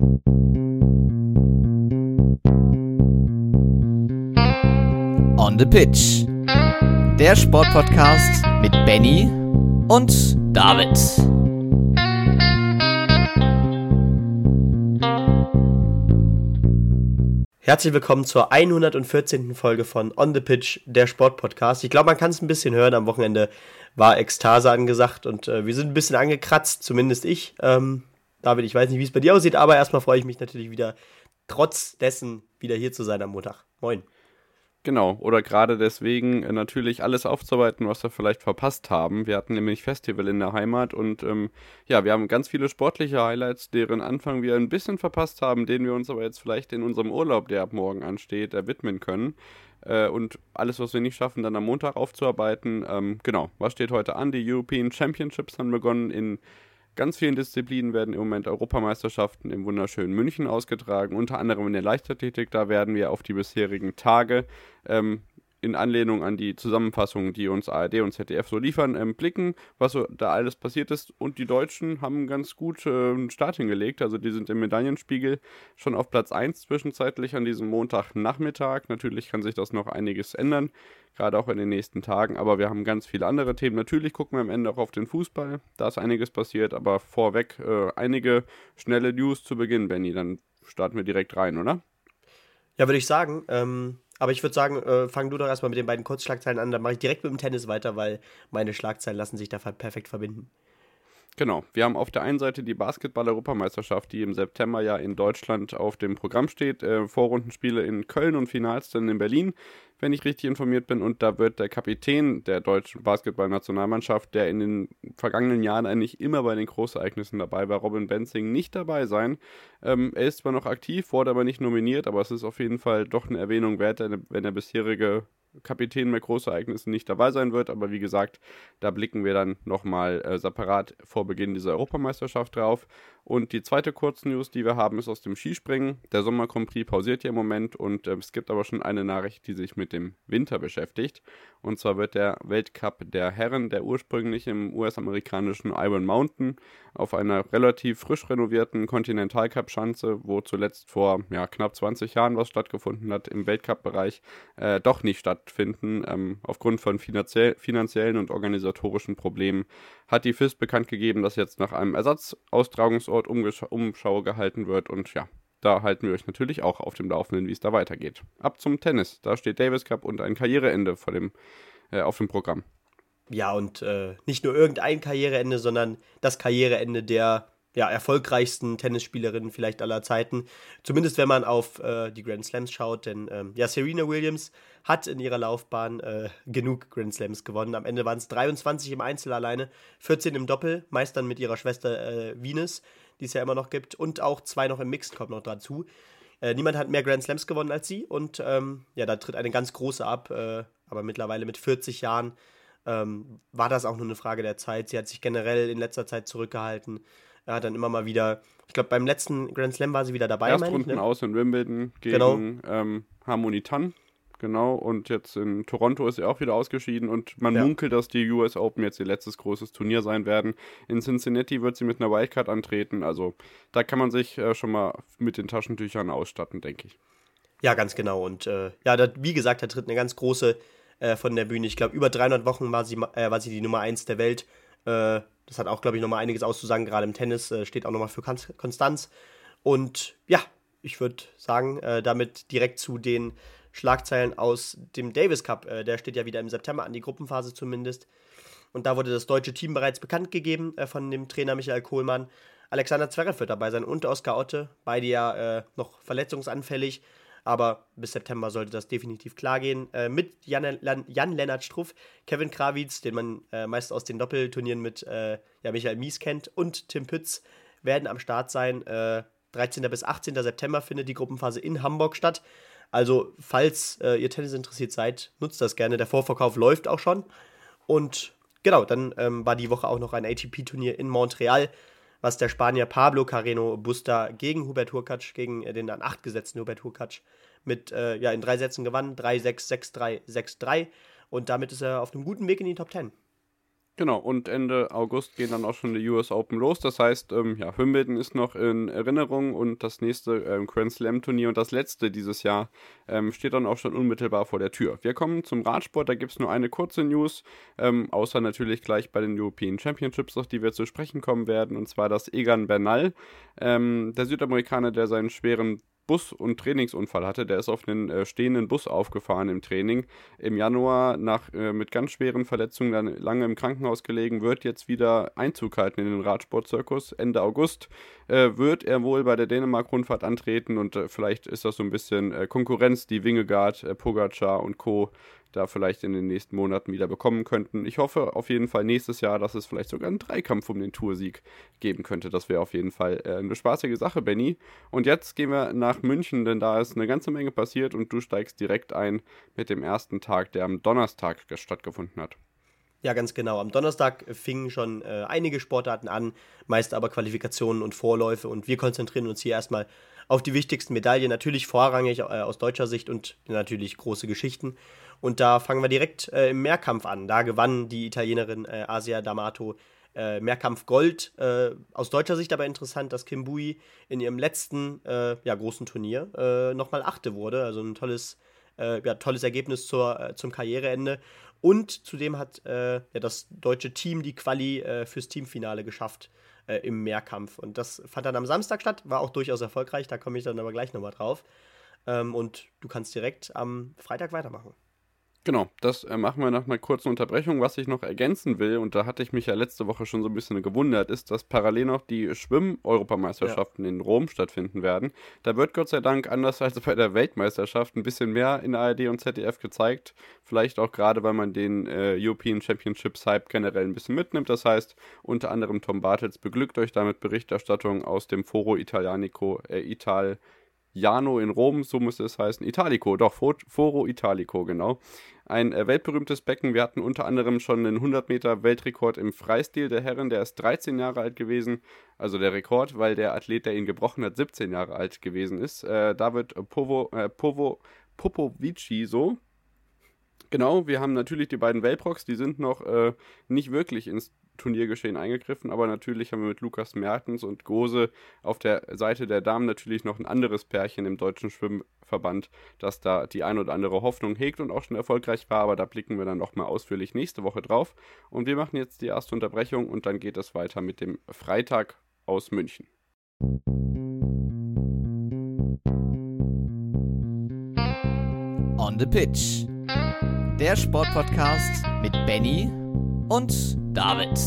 On the Pitch. Der Sportpodcast mit Benny und David. Herzlich willkommen zur 114. Folge von On the Pitch, der Sportpodcast. Ich glaube, man kann es ein bisschen hören. Am Wochenende war Ekstase angesagt und äh, wir sind ein bisschen angekratzt, zumindest ich. Ähm, David, ich weiß nicht, wie es bei dir aussieht, aber erstmal freue ich mich natürlich wieder, trotz dessen wieder hier zu sein am Montag. Moin. Genau, oder gerade deswegen äh, natürlich alles aufzuarbeiten, was wir vielleicht verpasst haben. Wir hatten nämlich Festival in der Heimat und ähm, ja, wir haben ganz viele sportliche Highlights, deren Anfang wir ein bisschen verpasst haben, denen wir uns aber jetzt vielleicht in unserem Urlaub, der ab morgen ansteht, äh, widmen können. Äh, und alles, was wir nicht schaffen, dann am Montag aufzuarbeiten. Ähm, genau, was steht heute an? Die European Championships haben begonnen in ganz vielen Disziplinen werden im Moment Europameisterschaften im wunderschönen München ausgetragen, unter anderem in der Leichtathletik. Da werden wir auf die bisherigen Tage ähm, in Anlehnung an die Zusammenfassungen, die uns ARD und ZDF so liefern, ähm, blicken, was so da alles passiert ist. Und die Deutschen haben ganz gut äh, einen Start hingelegt. Also die sind im Medaillenspiegel schon auf Platz 1 zwischenzeitlich an diesem Montagnachmittag. Natürlich kann sich das noch einiges ändern, gerade auch in den nächsten Tagen. Aber wir haben ganz viele andere Themen. Natürlich gucken wir am Ende auch auf den Fußball. Da ist einiges passiert, aber vorweg äh, einige schnelle News zu Beginn, Benny. Dann starten wir direkt rein, oder? Ja, würde ich sagen. Ähm aber ich würde sagen, äh, fang du doch erstmal mit den beiden Kurzschlagzeilen an, dann mache ich direkt mit dem Tennis weiter, weil meine Schlagzeilen lassen sich da perfekt verbinden. Genau. Wir haben auf der einen Seite die Basketball-Europameisterschaft, die im September ja in Deutschland auf dem Programm steht. Äh, Vorrundenspiele in Köln und Finals dann in Berlin, wenn ich richtig informiert bin. Und da wird der Kapitän der deutschen Basketball-Nationalmannschaft, der in den vergangenen Jahren eigentlich immer bei den Großereignissen dabei war, Robin Benzing, nicht dabei sein. Ähm, er ist zwar noch aktiv, wurde aber nicht nominiert, aber es ist auf jeden Fall doch eine Erwähnung wert, wenn der bisherige Kapitän bei Großereignissen nicht dabei sein wird. Aber wie gesagt, da blicken wir dann nochmal äh, separat vor Beginn dieser Europameisterschaft drauf. Und die zweite Kurznews, die wir haben, ist aus dem Skispringen. Der Sommer Grand Prix pausiert ja im Moment und äh, es gibt aber schon eine Nachricht, die sich mit dem Winter beschäftigt. Und zwar wird der Weltcup der Herren, der ursprünglich im US-amerikanischen Iron Mountain auf einer relativ frisch renovierten Continental Cup Schanze, wo zuletzt vor ja, knapp 20 Jahren was stattgefunden hat, im Weltcup-Bereich, äh, doch nicht stattfinden. Ähm, aufgrund von finanzie finanziellen und organisatorischen Problemen hat die FIS bekannt gegeben, dass jetzt nach einem Ersatzaustragungsort Umschau gehalten wird und ja, da halten wir euch natürlich auch auf dem Laufenden, wie es da weitergeht. Ab zum Tennis. Da steht Davis Cup und ein Karriereende vor dem, äh, auf dem Programm. Ja, und äh, nicht nur irgendein Karriereende, sondern das Karriereende der ja, erfolgreichsten Tennisspielerinnen vielleicht aller Zeiten. Zumindest wenn man auf äh, die Grand Slams schaut, denn ähm, ja, Serena Williams hat in ihrer Laufbahn äh, genug Grand Slams gewonnen. Am Ende waren es 23 im Einzel alleine, 14 im Doppel, meist dann mit ihrer Schwester äh, Venus, die es ja immer noch gibt, und auch zwei noch im Mixed kommt noch dazu. Äh, niemand hat mehr Grand Slams gewonnen als sie und ähm, ja, da tritt eine ganz große ab, äh, aber mittlerweile mit 40 Jahren ähm, war das auch nur eine Frage der Zeit. Sie hat sich generell in letzter Zeit zurückgehalten. Er hat dann immer mal wieder, ich glaube, beim letzten Grand Slam war sie wieder dabei. Erstrunden ne? aus in Wimbledon gegen genau. ähm, Harmony Tan. Genau, und jetzt in Toronto ist er auch wieder ausgeschieden und man ja. munkelt, dass die US Open jetzt ihr letztes großes Turnier sein werden. In Cincinnati wird sie mit einer Wildcard antreten, also da kann man sich äh, schon mal mit den Taschentüchern ausstatten, denke ich. Ja, ganz genau. Und äh, ja, da, wie gesagt, da tritt eine ganz große äh, von der Bühne. Ich glaube, über 300 Wochen war sie, äh, war sie die Nummer 1 der Welt. Äh, das hat auch, glaube ich, nochmal einiges auszusagen. Gerade im Tennis äh, steht auch nochmal für Konstanz. Und ja, ich würde sagen, äh, damit direkt zu den Schlagzeilen aus dem Davis Cup. Äh, der steht ja wieder im September an, die Gruppenphase zumindest. Und da wurde das deutsche Team bereits bekannt gegeben von dem Trainer Michael Kohlmann. Alexander Zverev wird dabei sein und Oskar Otte, beide ja noch verletzungsanfällig. Aber bis September sollte das definitiv klar gehen. Äh, mit Jan-Lennart Struff, Kevin Krawitz, den man äh, meist aus den Doppelturnieren mit äh, ja, Michael Mies kennt, und Tim Pütz werden am Start sein. 13. Äh, bis 18. September findet die Gruppenphase in Hamburg statt. Also, falls äh, ihr Tennis interessiert seid, nutzt das gerne. Der Vorverkauf läuft auch schon. Und genau, dann ähm, war die Woche auch noch ein ATP-Turnier in Montreal was der Spanier Pablo Carreno Busta gegen Hubert Hurkacz, gegen äh, den an 8 gesetzten Hubert Hurkacz, mit äh, ja, in drei Sätzen gewann. 3-6, 6-3, 6-3. Und damit ist er auf einem guten Weg in die Top 10. Genau, und Ende August gehen dann auch schon die US Open los. Das heißt, ähm, ja, Wimbledon ist noch in Erinnerung und das nächste ähm, Grand Slam Turnier und das letzte dieses Jahr ähm, steht dann auch schon unmittelbar vor der Tür. Wir kommen zum Radsport, da gibt es nur eine kurze News, ähm, außer natürlich gleich bei den European Championships, auf die wir zu sprechen kommen werden, und zwar das Egan Bernal, ähm, der Südamerikaner, der seinen schweren Bus- und Trainingsunfall hatte. Der ist auf einen äh, stehenden Bus aufgefahren im Training. Im Januar nach, äh, mit ganz schweren Verletzungen dann lange im Krankenhaus gelegen, wird jetzt wieder Einzug halten in den Radsportzirkus. Ende August äh, wird er wohl bei der Dänemark-Rundfahrt antreten und äh, vielleicht ist das so ein bisschen äh, Konkurrenz, die Wingegaard, äh, Pogacar und Co da vielleicht in den nächsten Monaten wieder bekommen könnten. Ich hoffe auf jeden Fall nächstes Jahr, dass es vielleicht sogar einen Dreikampf um den Toursieg geben könnte. Das wäre auf jeden Fall äh, eine spaßige Sache, Benny. Und jetzt gehen wir nach München, denn da ist eine ganze Menge passiert und du steigst direkt ein mit dem ersten Tag, der am Donnerstag stattgefunden hat. Ja, ganz genau. Am Donnerstag fingen schon äh, einige Sportarten an, meist aber Qualifikationen und Vorläufe. Und wir konzentrieren uns hier erstmal auf die wichtigsten Medaillen, natürlich vorrangig äh, aus deutscher Sicht und natürlich große Geschichten. Und da fangen wir direkt äh, im Mehrkampf an. Da gewann die Italienerin äh, Asia D'Amato äh, Mehrkampf Gold. Äh, aus deutscher Sicht aber interessant, dass Kim Bui in ihrem letzten äh, ja, großen Turnier äh, nochmal Achte wurde. Also ein tolles, äh, ja, tolles Ergebnis zur, zum Karriereende. Und zudem hat ja, das deutsche Team die Quali fürs Teamfinale geschafft im Mehrkampf. Und das fand dann am Samstag statt, war auch durchaus erfolgreich. Da komme ich dann aber gleich nochmal drauf. Ähm, und du kannst direkt am Freitag weitermachen. Genau, das äh, machen wir nach einer kurzen Unterbrechung. Was ich noch ergänzen will, und da hatte ich mich ja letzte Woche schon so ein bisschen gewundert, ist, dass parallel noch die Schwimm-Europameisterschaften ja. in Rom stattfinden werden. Da wird Gott sei Dank, anders als bei der Weltmeisterschaft, ein bisschen mehr in ARD und ZDF gezeigt. Vielleicht auch gerade, weil man den äh, European Championships Hype generell ein bisschen mitnimmt. Das heißt, unter anderem Tom Bartels beglückt euch damit Berichterstattung aus dem Foro Italianico, äh, Ital. Jano in Rom, so muss es heißen. Italico, doch, Foro Italico, genau. Ein äh, weltberühmtes Becken. Wir hatten unter anderem schon einen 100 Meter Weltrekord im Freistil der Herren. Der ist 13 Jahre alt gewesen. Also der Rekord, weil der Athlet, der ihn gebrochen hat, 17 Jahre alt gewesen ist. Äh, David Povo, äh, Povo, Popovici so. Genau, wir haben natürlich die beiden Welprox, die sind noch äh, nicht wirklich ins Turniergeschehen eingegriffen, aber natürlich haben wir mit Lukas Mertens und Gose auf der Seite der Damen natürlich noch ein anderes Pärchen im deutschen Schwimmverband, das da die ein oder andere Hoffnung hegt und auch schon erfolgreich war, aber da blicken wir dann nochmal ausführlich nächste Woche drauf. Und wir machen jetzt die erste Unterbrechung und dann geht es weiter mit dem Freitag aus München. On the Pitch. Der Sportpodcast mit Benny und David.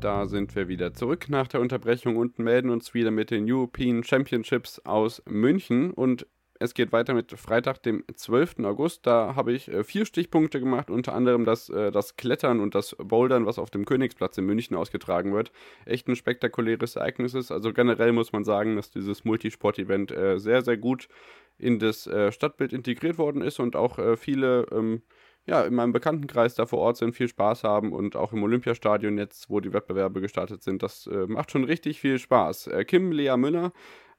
Da sind wir wieder zurück nach der Unterbrechung und melden uns wieder mit den European Championships aus München. Und es geht weiter mit Freitag, dem 12. August. Da habe ich äh, vier Stichpunkte gemacht, unter anderem das, äh, das Klettern und das Bouldern, was auf dem Königsplatz in München ausgetragen wird. Echt ein spektakuläres Ereignis ist. Also generell muss man sagen, dass dieses Multisport-Event äh, sehr, sehr gut in das Stadtbild integriert worden ist und auch viele ähm, ja, in meinem Bekanntenkreis da vor Ort sind, viel Spaß haben und auch im Olympiastadion jetzt, wo die Wettbewerbe gestartet sind, das äh, macht schon richtig viel Spaß. Äh, Kim Lea Müller,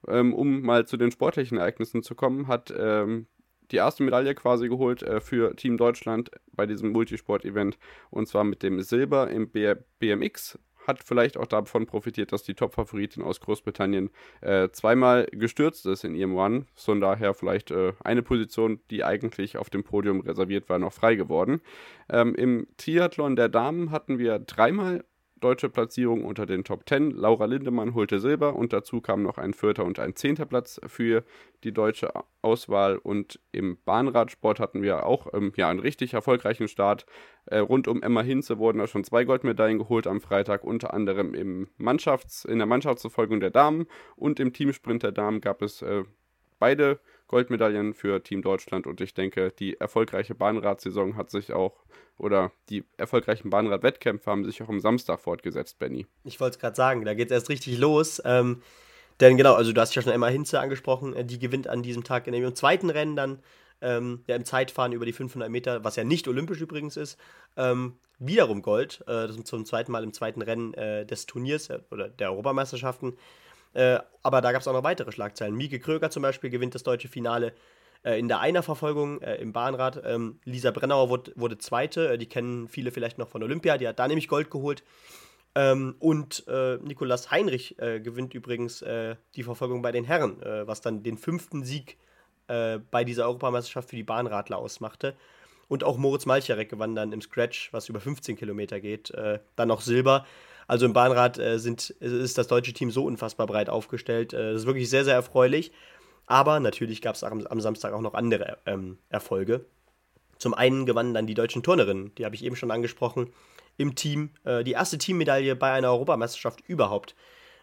ähm, um mal zu den sportlichen Ereignissen zu kommen, hat ähm, die erste Medaille quasi geholt äh, für Team Deutschland bei diesem Multisport-Event und zwar mit dem Silber im B BMX hat vielleicht auch davon profitiert, dass die Top-Favoritin aus Großbritannien äh, zweimal gestürzt ist in ihrem Run. Von daher vielleicht äh, eine Position, die eigentlich auf dem Podium reserviert war, noch frei geworden. Ähm, Im Triathlon der Damen hatten wir dreimal deutsche Platzierung unter den Top 10. Laura Lindemann holte Silber und dazu kam noch ein vierter und ein zehnter Platz für die deutsche Auswahl. Und im Bahnradsport hatten wir auch ähm, ja, einen richtig erfolgreichen Start. Äh, rund um Emma Hinze wurden da schon zwei Goldmedaillen geholt am Freitag, unter anderem im Mannschafts-, in der Mannschaftsverfolgung der Damen und im Teamsprint der Damen gab es äh, beide Goldmedaillen für Team Deutschland und ich denke, die erfolgreiche Bahnradsaison hat sich auch oder die erfolgreichen Bahnradwettkämpfe haben sich auch am Samstag fortgesetzt, Benny. Ich wollte es gerade sagen, da geht es erst richtig los. Ähm, denn genau, also du hast ja schon Emma Hinze angesprochen, äh, die gewinnt an diesem Tag in dem zweiten Rennen dann ähm, ja, im Zeitfahren über die 500 Meter, was ja nicht olympisch übrigens ist, ähm, wiederum Gold. Äh, zum zweiten Mal im zweiten Rennen äh, des Turniers äh, oder der Europameisterschaften. Äh, aber da gab es auch noch weitere Schlagzeilen. Mieke Kröger zum Beispiel gewinnt das deutsche Finale Äh, in der Einerverfolgung äh, im Bahnrad, ähm, Lisa Brennauer wurde, wurde Zweite, äh, die kennen viele vielleicht noch von Olympia, die hat da nämlich Gold geholt. Ähm, und äh, Nikolas Heinrich äh, gewinnt übrigens äh, die Verfolgung bei den Herren, was dann den fünften Sieg bei dieser Europameisterschaft für die Bahnradler ausmachte. Und auch Moritz Malcharek gewann dann im Scratch, was über 15 Kilometer geht, dann noch Silber. Also im Bahnrad sind, ist das deutsche Team so unfassbar breit aufgestellt. das ist wirklich sehr, sehr erfreulich. Aber natürlich gab es am, am, Samstag auch noch andere ähm, Erfolge. Zum einen gewannen dann die deutschen Turnerinnen, die habe ich eben schon angesprochen im Team. Äh, die erste Teammedaille bei einer Europameisterschaft überhaupt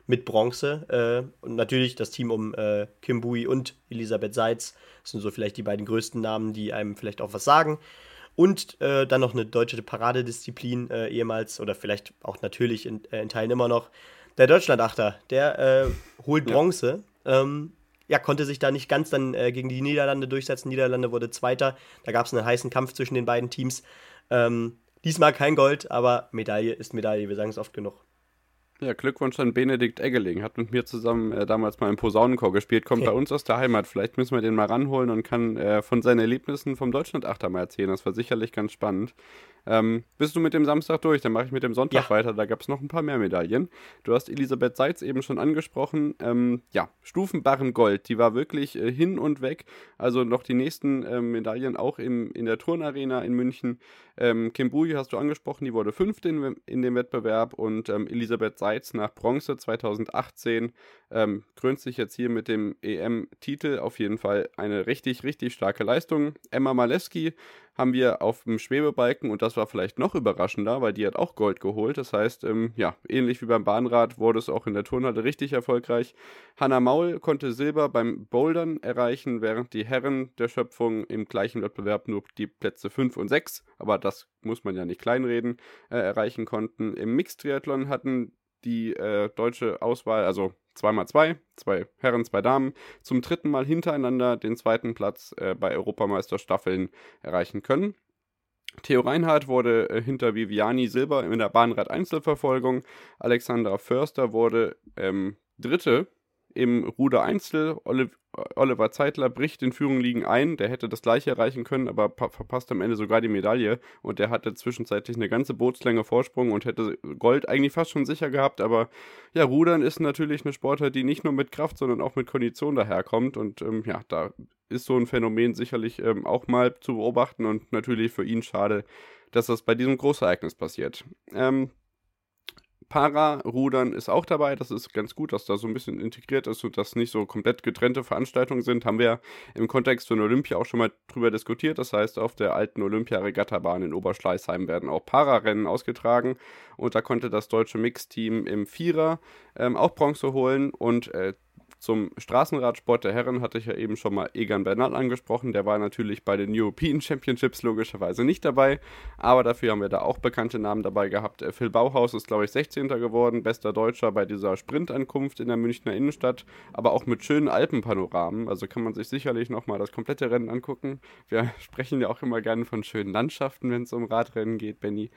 mit Bronze. Äh, und natürlich das Team um äh, Kim Bui und Elisabeth Seitz. Das sind so vielleicht die beiden größten Namen, die einem vielleicht auch was sagen. Und äh, dann noch eine deutsche Paradedisziplin äh, ehemals oder vielleicht auch natürlich in, äh, in Teilen immer noch. Der Deutschlandachter, der äh, holt Bronze. Ja. Ähm, ja, konnte sich da nicht ganz dann äh, gegen die Niederlande durchsetzen. Niederlande wurde Zweiter. Da gab es einen heißen Kampf zwischen den beiden Teams. Ähm, Diesmal kein Gold, aber Medaille ist Medaille, wir sagen es oft genug. Ja, Glückwunsch an Benedikt Eggeling. Hat mit mir zusammen äh, damals mal im Posaunenchor gespielt. Kommt bei uns aus der Heimat. Vielleicht müssen wir den mal ranholen und kann äh, von seinen Erlebnissen vom Deutschlandachter mal erzählen. Das war sicherlich ganz spannend. Ähm, bist du mit dem Samstag durch? Dann mache ich mit dem Sonntag ja. weiter. Da gab es noch ein paar mehr Medaillen. Du hast Elisabeth Seitz eben schon angesprochen. Ähm, ja, Stufenbarren Gold. Die war wirklich äh, hin und weg. Also noch die nächsten äh, Medaillen auch im, in der Turnarena in München. Ähm, Kim Bui hast du angesprochen. Die wurde fünfte in, in dem Wettbewerb. Und ähm, Elisabeth Seitz nach Bronze 2018 ähm, krönt sich jetzt hier mit dem EM-Titel. Auf jeden Fall eine richtig, richtig starke Leistung. Emma Malewski haben wir auf dem Schwebebalken und das war vielleicht noch überraschender, weil die hat auch Gold geholt. Das heißt, ähm, ja, ähnlich wie beim Bahnrad wurde es auch in der Turnhalle richtig erfolgreich. Hanna Maul konnte Silber beim Bouldern erreichen, während die Herren der Schöpfung im gleichen Wettbewerb nur die Plätze 5 und 6, aber das muss man ja nicht kleinreden, äh, erreichen konnten. Im Mixed-Triathlon hatten die äh, deutsche Auswahl, also 2x2, zwei Herren, zwei Damen, zum dritten Mal hintereinander den zweiten Platz äh, bei Europameisterstaffeln erreichen können. Theo Reinhardt wurde äh, hinter Viviani Silber in der Bahnrad-Einzelverfolgung. Alexandra Förster wurde ähm, Dritte im Ruder Einzel. Oliver Zeitler bricht in Führung liegen ein. Der hätte das gleiche erreichen können, aber verpasst am Ende sogar die Medaille. Und der hatte zwischenzeitlich eine ganze Bootslänge Vorsprung und hätte Gold eigentlich fast schon sicher gehabt. Aber ja, Rudern ist natürlich eine Sportart, die nicht nur mit Kraft, sondern auch mit Kondition daherkommt. Und ähm, ja, da ist so ein Phänomen sicherlich ähm, auch mal zu beobachten und natürlich für ihn schade, dass das bei diesem Großereignis passiert. Ähm, Para-Rudern ist auch dabei. Das ist ganz gut, dass da so ein bisschen integriert ist und das nicht so komplett getrennte Veranstaltungen sind. Haben wir im Kontext von Olympia auch schon mal drüber diskutiert. Das heißt, auf der alten Olympia-Regattabahn in Oberschleißheim werden auch Para-Rennen ausgetragen. Und da konnte das deutsche Mixteam im Vierer ähm, auch Bronze holen und äh, zum Straßenradsport der Herren hatte ich ja eben schon mal Egan Bernal angesprochen. Der war natürlich bei den European Championships logischerweise nicht dabei, aber dafür haben wir da auch bekannte Namen dabei gehabt. Äh, Phil Bauhaus ist, glaube ich, 16. geworden, bester Deutscher bei dieser Sprintankunft in der Münchner Innenstadt, aber auch mit schönen Alpenpanoramen. Also kann man sich sicherlich nochmal das komplette Rennen angucken. Wir sprechen ja auch immer gerne von schönen Landschaften, wenn es um Radrennen geht, Benny.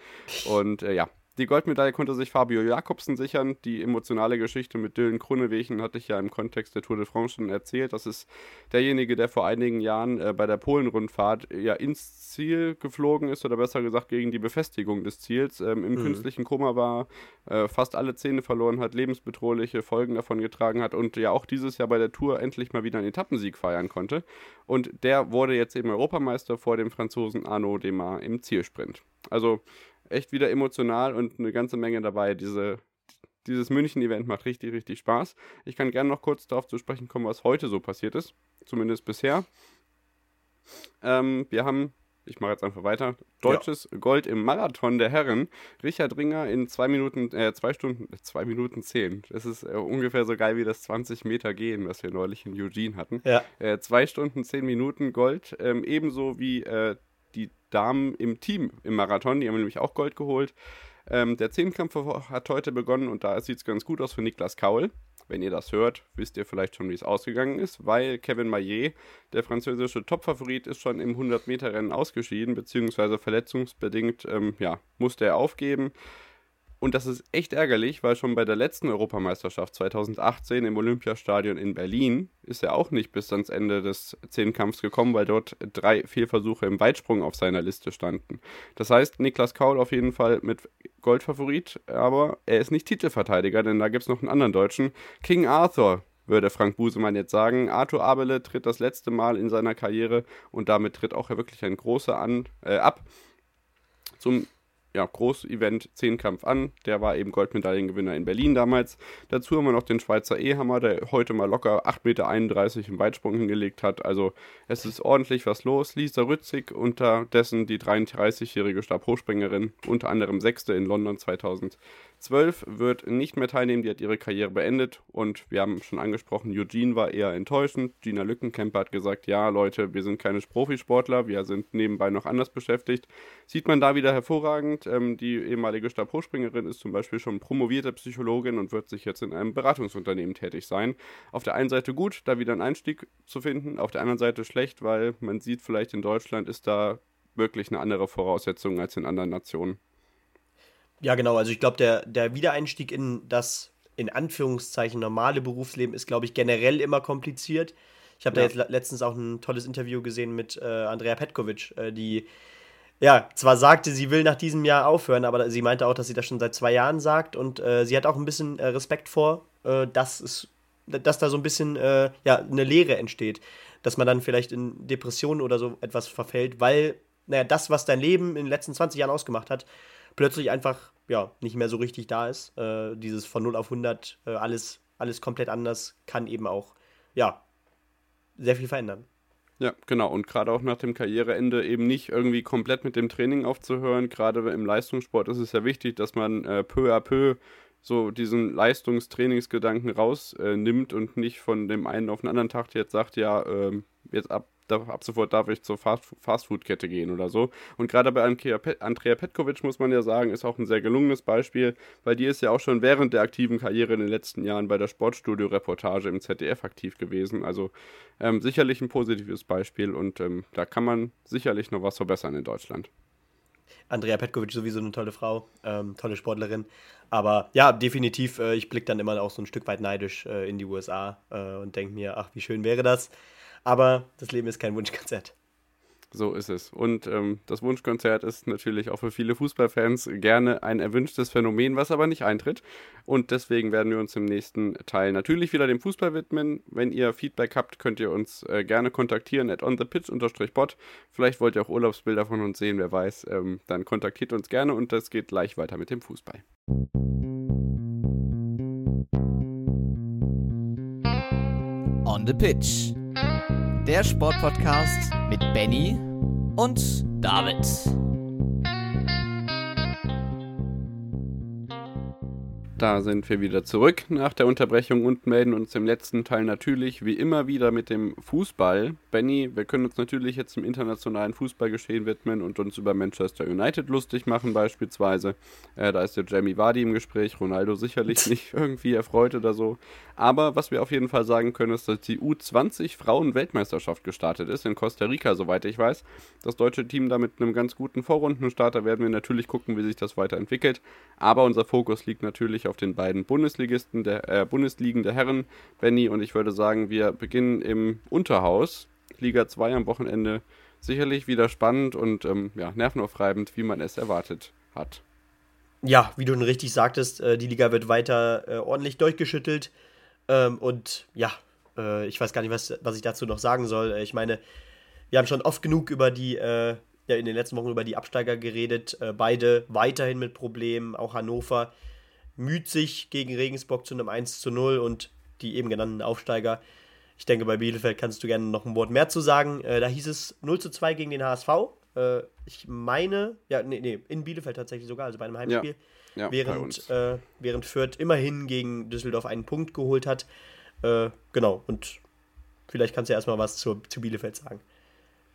Und äh, ja, die Goldmedaille konnte sich Fabio Jakobsen sichern. Die emotionale Geschichte mit Dylan Krunewegen hatte ich ja im Kontext der Tour de France schon erzählt. Das ist derjenige, der vor einigen Jahren äh, bei der Polenrundfahrt ja ins Ziel geflogen ist oder besser gesagt gegen die Befestigung des Ziels. Ähm, Im mhm. künstlichen Koma war, äh, fast alle Zähne verloren hat, lebensbedrohliche Folgen davon getragen hat und ja auch dieses Jahr bei der Tour endlich mal wieder einen Etappensieg feiern konnte. Und der wurde jetzt eben Europameister vor dem Franzosen Arnaud Demar im Zielsprint. Also echt wieder emotional und eine ganze Menge dabei. Diese, dieses München-Event macht richtig, richtig Spaß. Ich kann gerne noch kurz darauf zu sprechen kommen, was heute so passiert ist. Zumindest bisher. Ähm, wir haben, ich mache jetzt einfach weiter, deutsches ja. Gold im Marathon der Herren. Richard Ringer in zwei Minuten, äh, zwei Stunden, zwei Minuten zehn. Das ist äh, ungefähr so geil wie das 20 Meter gehen, was wir neulich in Eugene hatten. Ja. Äh, zwei Stunden, zehn Minuten Gold. Ähm, ebenso wie äh, Damen im Team im Marathon, die haben nämlich auch Gold geholt. Ähm, der Zehnkampf hat heute begonnen und da sieht es ganz gut aus für Niklas Kaul. Wenn ihr das hört, wisst ihr vielleicht schon, wie es ausgegangen ist, weil Kevin Maillet, der französische Topfavorit, ist schon im 100-Meter-Rennen ausgeschieden, beziehungsweise verletzungsbedingt ähm, ja, musste er aufgeben. Und das ist echt ärgerlich, weil schon bei der letzten Europameisterschaft 2018 im Olympiastadion in Berlin ist er auch nicht bis ans Ende des Zehnkampfs gekommen, weil dort drei Fehlversuche im Weitsprung auf seiner Liste standen. Das heißt, Niklas Kaul auf jeden Fall mit Goldfavorit, aber er ist nicht Titelverteidiger, denn da gibt es noch einen anderen Deutschen, King Arthur, würde Frank Busemann jetzt sagen. Arthur Abele tritt das letzte Mal in seiner Karriere und damit tritt auch wirklich ein großer an, äh, ab zum ja, Groß-Event Zehnkampf an. Der war eben Goldmedaillengewinner in Berlin damals. Dazu haben wir noch den Schweizer Ehammer, der heute mal locker 8,31 Meter im Weitsprung hingelegt hat. Also es ist ordentlich was los. Lisa Rützig, unterdessen die 33-jährige Stabhochspringerin, unter anderem Sechste in London 2000. 12 wird nicht mehr teilnehmen, die hat ihre Karriere beendet und wir haben schon angesprochen, Eugene war eher enttäuschend. Gina Lückenkämper hat gesagt, ja Leute, wir sind keine Profisportler, wir sind nebenbei noch anders beschäftigt. Sieht man da wieder hervorragend. Ähm, die ehemalige Stabhochspringerin ist zum Beispiel schon promovierte Psychologin und wird sich jetzt in einem Beratungsunternehmen tätig sein. Auf der einen Seite gut, da wieder einen Einstieg zu finden, auf der anderen Seite schlecht, weil man sieht vielleicht in Deutschland ist da wirklich eine andere Voraussetzung als in anderen Nationen. Ja, genau. Also ich glaube, der, der Wiedereinstieg in das in Anführungszeichen normale Berufsleben ist, glaube ich, generell immer kompliziert. Ich habe ja. da jetzt letztens auch ein tolles Interview gesehen mit äh, Andrea Petkovic, äh, die ja zwar sagte, sie will nach diesem Jahr aufhören, aber sie meinte auch, dass sie das schon seit zwei Jahren sagt und äh, sie hat auch ein bisschen äh, Respekt vor, äh, dass es, dass da so ein bisschen äh, ja eine Leere entsteht, dass man dann vielleicht in Depressionen oder so etwas verfällt, weil naja das, was dein Leben in den letzten 20 Jahren ausgemacht hat, plötzlich einfach ja, nicht mehr so richtig da ist. Äh, dieses von 0 auf 100, äh, alles, alles komplett anders, kann eben auch, ja, sehr viel verändern. Ja, genau. Und gerade auch nach dem Karriereende eben nicht irgendwie komplett mit dem Training aufzuhören. Gerade im Leistungssport ist es ja wichtig, dass man äh, peu à peu so diesen Leistungstrainingsgedanken rausnimmt äh, und nicht von dem einen auf den anderen Tag jetzt sagt, ja, ähm, jetzt ab ab sofort darf ich zur Fastfood-Kette gehen oder so. Und gerade bei Andrea Petkovic muss man ja sagen, ist auch ein sehr gelungenes Beispiel, weil die ist ja auch schon während der aktiven Karriere in den letzten Jahren bei der Sportstudio-Reportage im ZDF aktiv gewesen. Also ähm, sicherlich ein positives Beispiel und ähm, da kann man sicherlich noch was verbessern in Deutschland. Andrea Petkovic sowieso eine tolle Frau, ähm, tolle Sportlerin. Aber ja, definitiv, äh, ich blicke dann immer auch so ein Stück weit neidisch äh, in die USA äh, und denke mir, ach, wie schön wäre das, aber das Leben ist kein Wunschkonzert. So ist es. Und ähm, das Wunschkonzert ist natürlich auch für viele Fußballfans gerne ein erwünschtes Phänomen, was aber nicht eintritt. Und deswegen werden wir uns im nächsten Teil natürlich wieder dem Fußball widmen. Wenn ihr Feedback habt, könnt ihr uns äh, gerne kontaktieren at onthepitch-bot. Vielleicht wollt ihr auch Urlaubsbilder von uns sehen, wer weiß. Ähm, dann kontaktiert uns gerne und es geht gleich weiter mit dem Fußball. On the Pitch der Sportpodcast mit Benny und David. Da sind wir wieder zurück nach der Unterbrechung und melden uns im letzten Teil natürlich wie immer wieder mit dem Fußball. Benny, wir können uns natürlich jetzt im internationalen Fußballgeschehen widmen und uns über Manchester United lustig machen beispielsweise. Äh, da ist der Jamie Vardy im Gespräch, Ronaldo sicherlich nicht irgendwie erfreut oder so. Aber was wir auf jeden Fall sagen können, ist, dass die U20 Frauen-Weltmeisterschaft gestartet ist in Costa Rica, soweit ich weiß. Das deutsche Team da mit einem ganz guten Vorrundenstarter werden wir natürlich gucken, wie sich das weiterentwickelt. Aber unser Fokus liegt natürlich auf den beiden Bundesligisten der äh, Bundesligen der Herren, Benny. Und ich würde sagen, wir beginnen im Unterhaus, Liga 2 am Wochenende. Sicherlich wieder spannend und ähm, ja, nervenaufreibend, wie man es erwartet hat. Ja, wie du schon richtig sagtest, äh, die Liga wird weiter äh, ordentlich durchgeschüttelt. Ähm, und ja, äh, ich weiß gar nicht, was, was ich dazu noch sagen soll. Ich meine, wir haben schon oft genug über die, ja, in den letzten Wochen über die Absteiger geredet. beide weiterhin mit Problemen, auch Hannover müht sich gegen Regensburg zu einem 1 zu 0 und die eben genannten Aufsteiger. Ich denke, bei Bielefeld kannst du gerne noch ein Wort mehr zu sagen. Äh, da hieß es 0 zu 2 gegen den HSV. Äh, ich meine, ja, nee, nee, in Bielefeld tatsächlich sogar, also bei einem Heimspiel. Ja, ja, während, äh, während Fürth immerhin gegen Düsseldorf einen Punkt geholt hat. Äh, genau, und vielleicht kannst du ja erstmal was zu, zu Bielefeld sagen.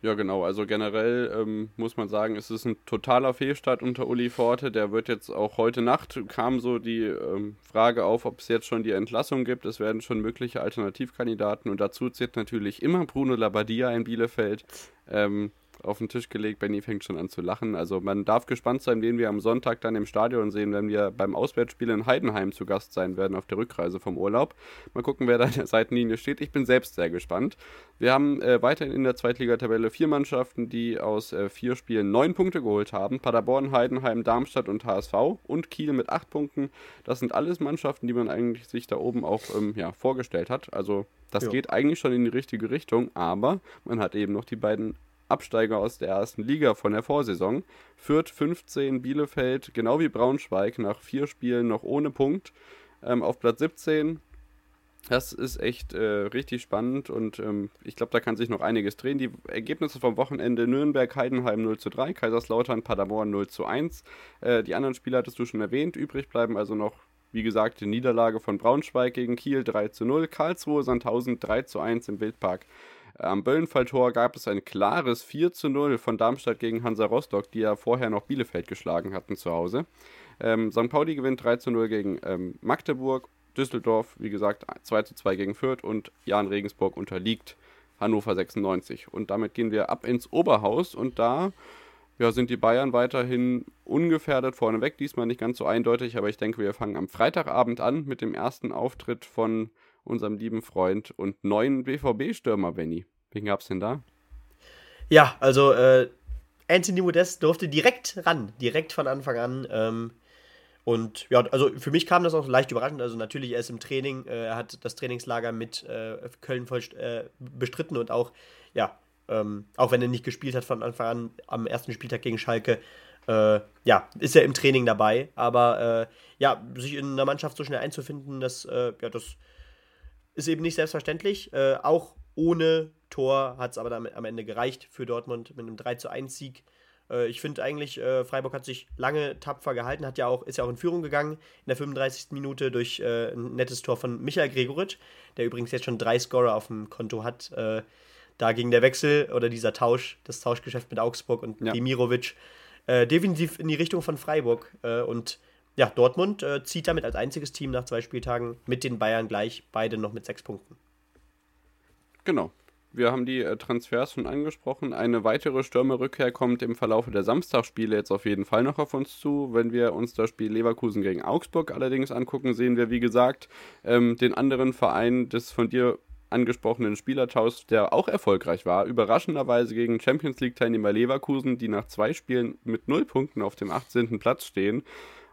Ja, genau. Also generell ähm, muss man sagen, es ist ein totaler Fehlstart unter Uli Forte. Der wird jetzt auch heute Nacht kam so die ähm, Frage auf, ob es jetzt schon die Entlassung gibt. Es werden schon mögliche Alternativkandidaten und dazu zählt natürlich immer Bruno Labbadia in Bielefeld. Ähm, auf den Tisch gelegt. Benny fängt schon an zu lachen. Also man darf gespannt sein, wen wir am Sonntag dann im Stadion sehen, wenn wir beim Auswärtsspiel in Heidenheim zu Gast sein werden auf der Rückreise vom Urlaub. Mal gucken, wer da in der Seitenlinie steht. Ich bin selbst sehr gespannt. Wir haben äh, weiterhin in der Zweitligatabelle vier Mannschaften, die aus äh, vier Spielen neun Punkte geholt haben. Paderborn, Heidenheim, Darmstadt und HSV und Kiel mit acht Punkten. Das sind alles Mannschaften, die man eigentlich sich da oben auch ähm, ja, vorgestellt hat. Also das jo. geht eigentlich schon in die richtige Richtung, aber man hat eben noch die beiden Absteiger aus der ersten Liga von der Vorsaison. Fürth 15, Bielefeld, genau wie Braunschweig, nach vier Spielen noch ohne Punkt. Ähm, auf Platz 17. Das ist echt äh, richtig spannend und ähm, ich glaube, da kann sich noch einiges drehen. Die Ergebnisse vom Wochenende: Nürnberg, Heidenheim 0 zu 3, Kaiserslautern, Paderborn 0 zu 1. Äh, die anderen Spiele hattest du schon erwähnt. Übrig bleiben also noch wie gesagt, die Niederlage von Braunschweig gegen Kiel 3 zu 0, Karlsruhe Sandhausen 3 zu 1 im Wildpark. Am Böllenfalltor gab es ein klares 4 zu 0 von Darmstadt gegen Hansa Rostock, die ja vorher noch Bielefeld geschlagen hatten zu Hause. Ähm, St. Pauli gewinnt 3 zu 0 gegen ähm, Magdeburg, Düsseldorf, wie gesagt, 2 zu 2 gegen Fürth und Jan Regensburg unterliegt Hannover 96. Und damit gehen wir ab ins Oberhaus und da ja, sind die Bayern weiterhin ungefährdet vorneweg. Diesmal nicht ganz so eindeutig, aber ich denke, wir fangen am Freitagabend an mit dem ersten Auftritt von unserem lieben Freund und neuen BVB-Stürmer, Benny. Wen gab es denn da? Ja, also äh, Anthony Modest durfte direkt ran, direkt von Anfang an. Ähm, und ja, also für mich kam das auch leicht überraschend. Also natürlich, er ist im Training, äh, er hat das Trainingslager mit äh, Köln voll äh, bestritten und auch, ja, ähm, auch wenn er nicht gespielt hat von Anfang an am ersten Spieltag gegen Schalke, äh, ja, ist er im Training dabei. Aber äh, ja, sich in einer Mannschaft so schnell einzufinden, das, äh, ja, das ist eben nicht selbstverständlich. Äh, auch ohne Tor hat es aber damit am Ende gereicht für Dortmund mit einem 3 zu 1 Sieg. Äh, ich finde eigentlich, äh, Freiburg hat sich lange tapfer gehalten, hat ja auch, ist ja auch in Führung gegangen in der 35. Minute durch ein nettes Tor von Michael Gregoritsch, der übrigens jetzt schon drei Scorer auf dem Konto hat da ging der Wechsel oder dieser Tausch, das Tauschgeschäft mit Augsburg und ja. Demirovic, äh, definitiv in die Richtung von Freiburg. Äh, und ja, Dortmund äh, zieht damit als einziges Team nach zwei Spieltagen mit den Bayern gleich, beide noch mit sechs Punkten. Genau. Wir haben die äh, Transfers schon angesprochen. Eine weitere Stürmerrückkehr kommt im Verlauf der Samstagsspiele jetzt auf jeden Fall noch auf uns zu. Wenn wir uns das Spiel Leverkusen gegen Augsburg allerdings angucken, sehen wir, wie gesagt, ähm, den anderen Verein des von dir angesprochenen Spielertausch, der auch erfolgreich war, überraschenderweise gegen Champions League-Teilnehmer Leverkusen, die nach zwei Spielen mit null Punkten auf dem 18. Platz stehen.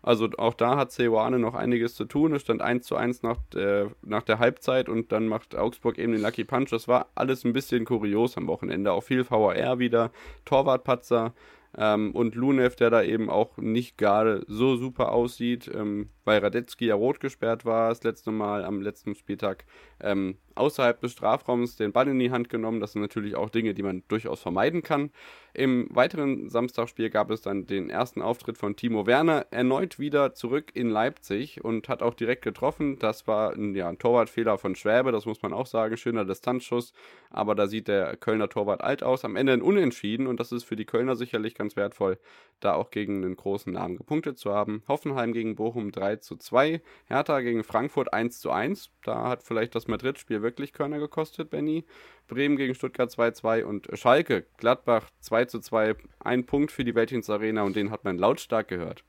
Also auch da hat Ceoane noch einiges zu tun. Es stand 1 zu 1 nach, äh, nach der Halbzeit und dann macht Augsburg eben den Lucky Punch. Das war alles ein bisschen kurios am Wochenende. Auch viel VAR wieder, Torwartpatzer ähm, und Lunev, der da eben auch nicht gerade so super aussieht, ähm, weil Radetzky ja rot gesperrt war das letzte Mal am letzten Spieltag. Ähm, außerhalb des Strafraums den Ball in die Hand genommen. Das sind natürlich auch Dinge, die man durchaus vermeiden kann. Im weiteren Samstagsspiel gab es dann den ersten Auftritt von Timo Werner, erneut wieder zurück in Leipzig und hat auch direkt getroffen. Das war ein, ja, ein Torwartfehler von Schwäbe, das muss man auch sagen. Schöner Distanzschuss, aber da sieht der Kölner Torwart alt aus. Am Ende ein Unentschieden und das ist für die Kölner sicherlich ganz wertvoll, da auch gegen einen großen Namen gepunktet zu haben. Hoffenheim gegen Bochum 3 zu 2, Hertha gegen Frankfurt 1 zu 1. Da hat vielleicht das Madrid-Spiel wirklich Körner gekostet, Benny. Bremen gegen Stuttgart 2-2 und Schalke, Gladbach 2 zu 2. Ein Punkt für die Weltins Arena und den hat man lautstark gehört.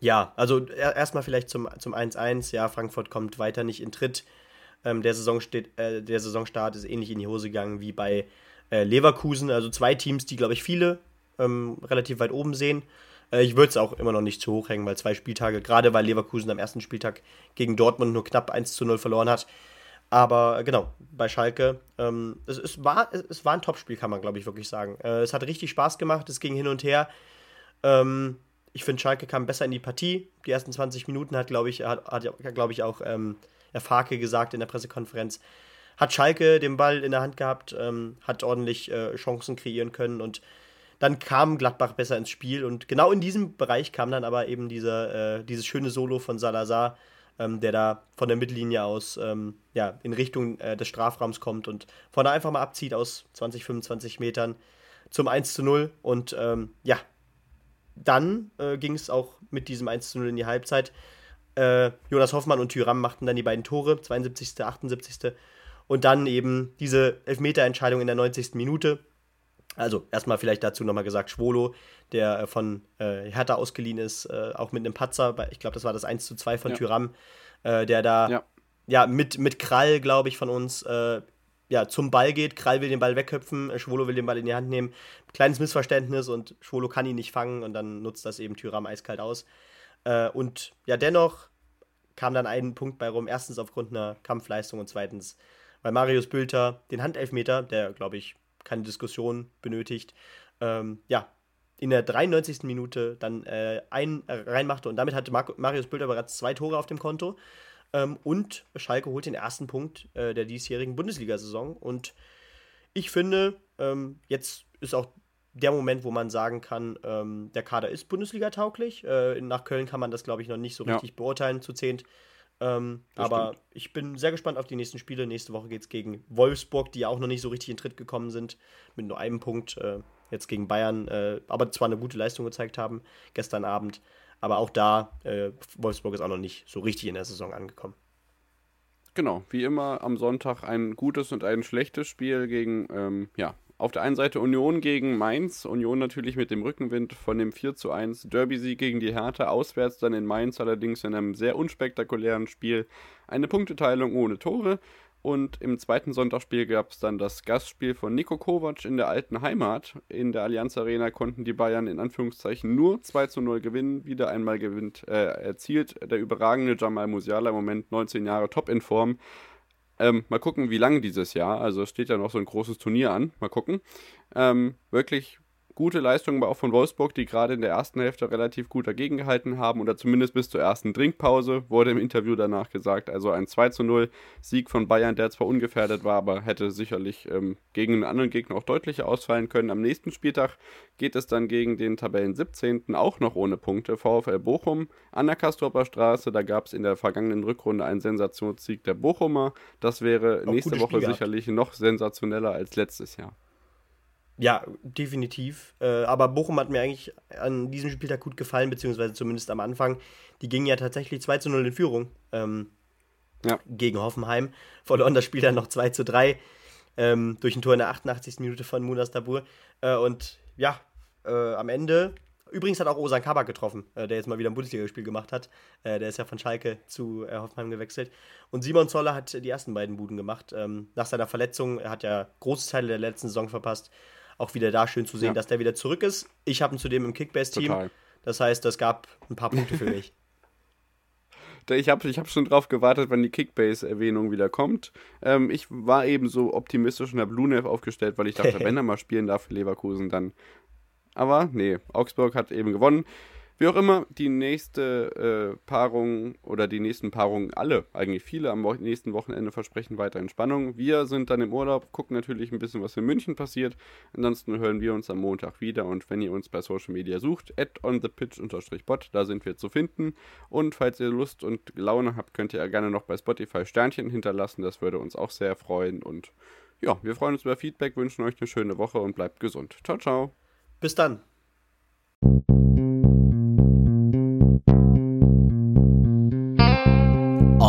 Ja, also erstmal vielleicht zum, zum 1-1. Ja, Frankfurt kommt weiter nicht in Tritt. Ähm, der, Saison steht, äh, der Saisonstart ist ähnlich in die Hose gegangen wie bei äh, Leverkusen. Also zwei Teams, die, glaube ich, viele ähm, relativ weit oben sehen. Äh, ich würde es auch immer noch nicht zu hoch hängen, weil zwei Spieltage, gerade weil Leverkusen am ersten Spieltag gegen Dortmund nur knapp 1 zu 0 verloren hat, aber genau, bei Schalke, ähm, es, es, war, es war ein Topspiel, kann man, glaube ich, wirklich sagen. Äh, es hat richtig Spaß gemacht, es ging hin und her. Ähm, ich finde, Schalke kam besser in die Partie. Die ersten 20 Minuten hat, glaube ich, hat, hat glaube ich, auch ähm, Herr Farke gesagt in der Pressekonferenz. Hat Schalke den Ball in der Hand gehabt, ähm, hat ordentlich äh, Chancen kreieren können und dann kam Gladbach besser ins Spiel und genau in diesem Bereich kam dann aber eben dieser, äh, dieses schöne Solo von Salazar, ähm, der da von der Mittellinie aus ähm, ja, in Richtung äh, des Strafraums kommt und von da einfach mal abzieht aus 20, 25 Metern zum 1 zu 0. Und ähm, ja, dann äh, ging es auch mit diesem 1 zu 0 in die Halbzeit. Äh, Jonas Hoffmann und Tyram machten dann die beiden Tore, 72., 78. Und dann eben diese Elfmeterentscheidung in der 90. Minute. Also erstmal vielleicht dazu nochmal gesagt, Schwolo, der äh, von äh, Hertha ausgeliehen ist, äh, auch mit einem Patzer, ich glaube, das war das 1 zu 2 von ja. Tyram, äh, der da ja. ja, mit, mit Krall, glaube ich, von uns äh, ja, zum Ball geht. Krall will den Ball wegköpfen, Schwolo will den Ball in die Hand nehmen. Kleines Missverständnis und Schwolo kann ihn nicht fangen und dann nutzt das eben Tyram eiskalt aus. Äh, und ja, dennoch kam dann ein Punkt bei rum. Erstens aufgrund einer Kampfleistung und zweitens, weil Marius Bülter den Handelfmeter, der glaube ich keine Diskussion benötigt, ähm, ja, in der 93. Minute dann äh, ein äh, reinmachte und damit hatte Mar Marius Bülter bereits zwei Tore auf dem Konto. Ähm, und Schalke holt den ersten Punkt äh, der diesjährigen Bundesliga-Saison. Und ich finde, ähm, jetzt ist auch der Moment, wo man sagen kann, ähm, der Kader ist Bundesliga-tauglich. Äh, nach Köln kann man das, glaube ich, noch nicht so ja. richtig beurteilen zu zehnt. Ähm, aber stimmt. ich bin sehr gespannt auf die nächsten Spiele. Nächste Woche geht es gegen Wolfsburg, die ja auch noch nicht so richtig in Tritt gekommen sind, mit nur einem Punkt. Äh, jetzt gegen Bayern, äh, aber zwar eine gute Leistung gezeigt haben gestern Abend. Aber auch da, äh, Wolfsburg ist auch noch nicht so richtig in der Saison angekommen. Genau, wie immer am Sonntag ein gutes und ein schlechtes Spiel gegen, ähm, ja, auf der einen Seite Union gegen Mainz, Union natürlich mit dem Rückenwind von dem 4 zu 1 Derby-Sieg gegen die Hertha, auswärts dann in Mainz allerdings in einem sehr unspektakulären Spiel eine Punkteteilung ohne Tore und im zweiten Sonntagsspiel gab es dann das Gastspiel von Nico Kovac in der alten Heimat. In der Allianz Arena konnten die Bayern in Anführungszeichen nur 2 zu 0 gewinnen. Wieder einmal gewinnt, äh, erzielt der überragende Jamal Musiala im Moment 19 Jahre top in Form. Ähm, mal gucken, wie lange dieses Jahr. Also es steht ja noch so ein großes Turnier an. Mal gucken. Ähm, wirklich gute Leistungen auch von Wolfsburg, die gerade in der ersten Hälfte relativ gut dagegen gehalten haben oder zumindest bis zur ersten Trinkpause, wurde im Interview danach gesagt. Also ein 2 zu 0 Sieg von Bayern, der zwar ungefährdet war, aber hätte sicherlich ähm, gegen einen anderen Gegner auch deutlicher ausfallen können. Am nächsten Spieltag geht es dann gegen den Tabellen 17. auch noch ohne Punkte. VfL Bochum an der Kastropper Straße. Da gab es in der vergangenen Rückrunde einen Sensationssieg der Bochumer. Das wäre auch nächste Woche sicherlich noch sensationeller als letztes Jahr. Ja, definitiv. Äh, aber Bochum hat mir eigentlich an diesem Spieltag gut gefallen, beziehungsweise zumindest am Anfang. Die gingen ja tatsächlich 2 zu 0 in Führung ähm, ja. gegen Hoffenheim. Verloren das Spiel dann noch 2 zu 3 ähm, durch ein Tor in der 88. Minute von Munas Dabur. Äh, und ja, äh, am Ende, übrigens hat auch Osan Kabak getroffen, äh, der jetzt mal wieder ein Bundesligaspiel gemacht hat. Äh, der ist ja von Schalke zu äh, Hoffenheim gewechselt. Und Simon Zoller hat die ersten beiden Buden gemacht. Ähm, nach seiner Verletzung, er hat ja große Teile der letzten Saison verpasst auch wieder da schön zu sehen, ja. dass der wieder zurück ist. Ich habe ihn zudem im Kickbase-Team. Das heißt, es gab ein paar Punkte für mich. Ich habe ich hab schon drauf gewartet, wann die Kickbase-Erwähnung wieder kommt. Ähm, ich war eben so optimistisch und habe Lunev aufgestellt, weil ich dachte, wenn er mal spielen darf für Leverkusen, dann. Aber nee, Augsburg hat eben gewonnen. Wie auch immer, die nächste äh, Paarung oder die nächsten Paarungen, alle, eigentlich viele am nächsten Wochenende versprechen weiter Entspannung. Wir sind dann im Urlaub, gucken natürlich ein bisschen, was in München passiert. Ansonsten hören wir uns am Montag wieder und wenn ihr uns bei Social Media sucht, at onthepitch-bot, da sind wir zu finden. Und falls ihr Lust und Laune habt, könnt ihr gerne noch bei Spotify Sternchen hinterlassen, das würde uns auch sehr freuen. Und ja, wir freuen uns über Feedback, wünschen euch eine schöne Woche und bleibt gesund. Ciao, ciao. Bis dann.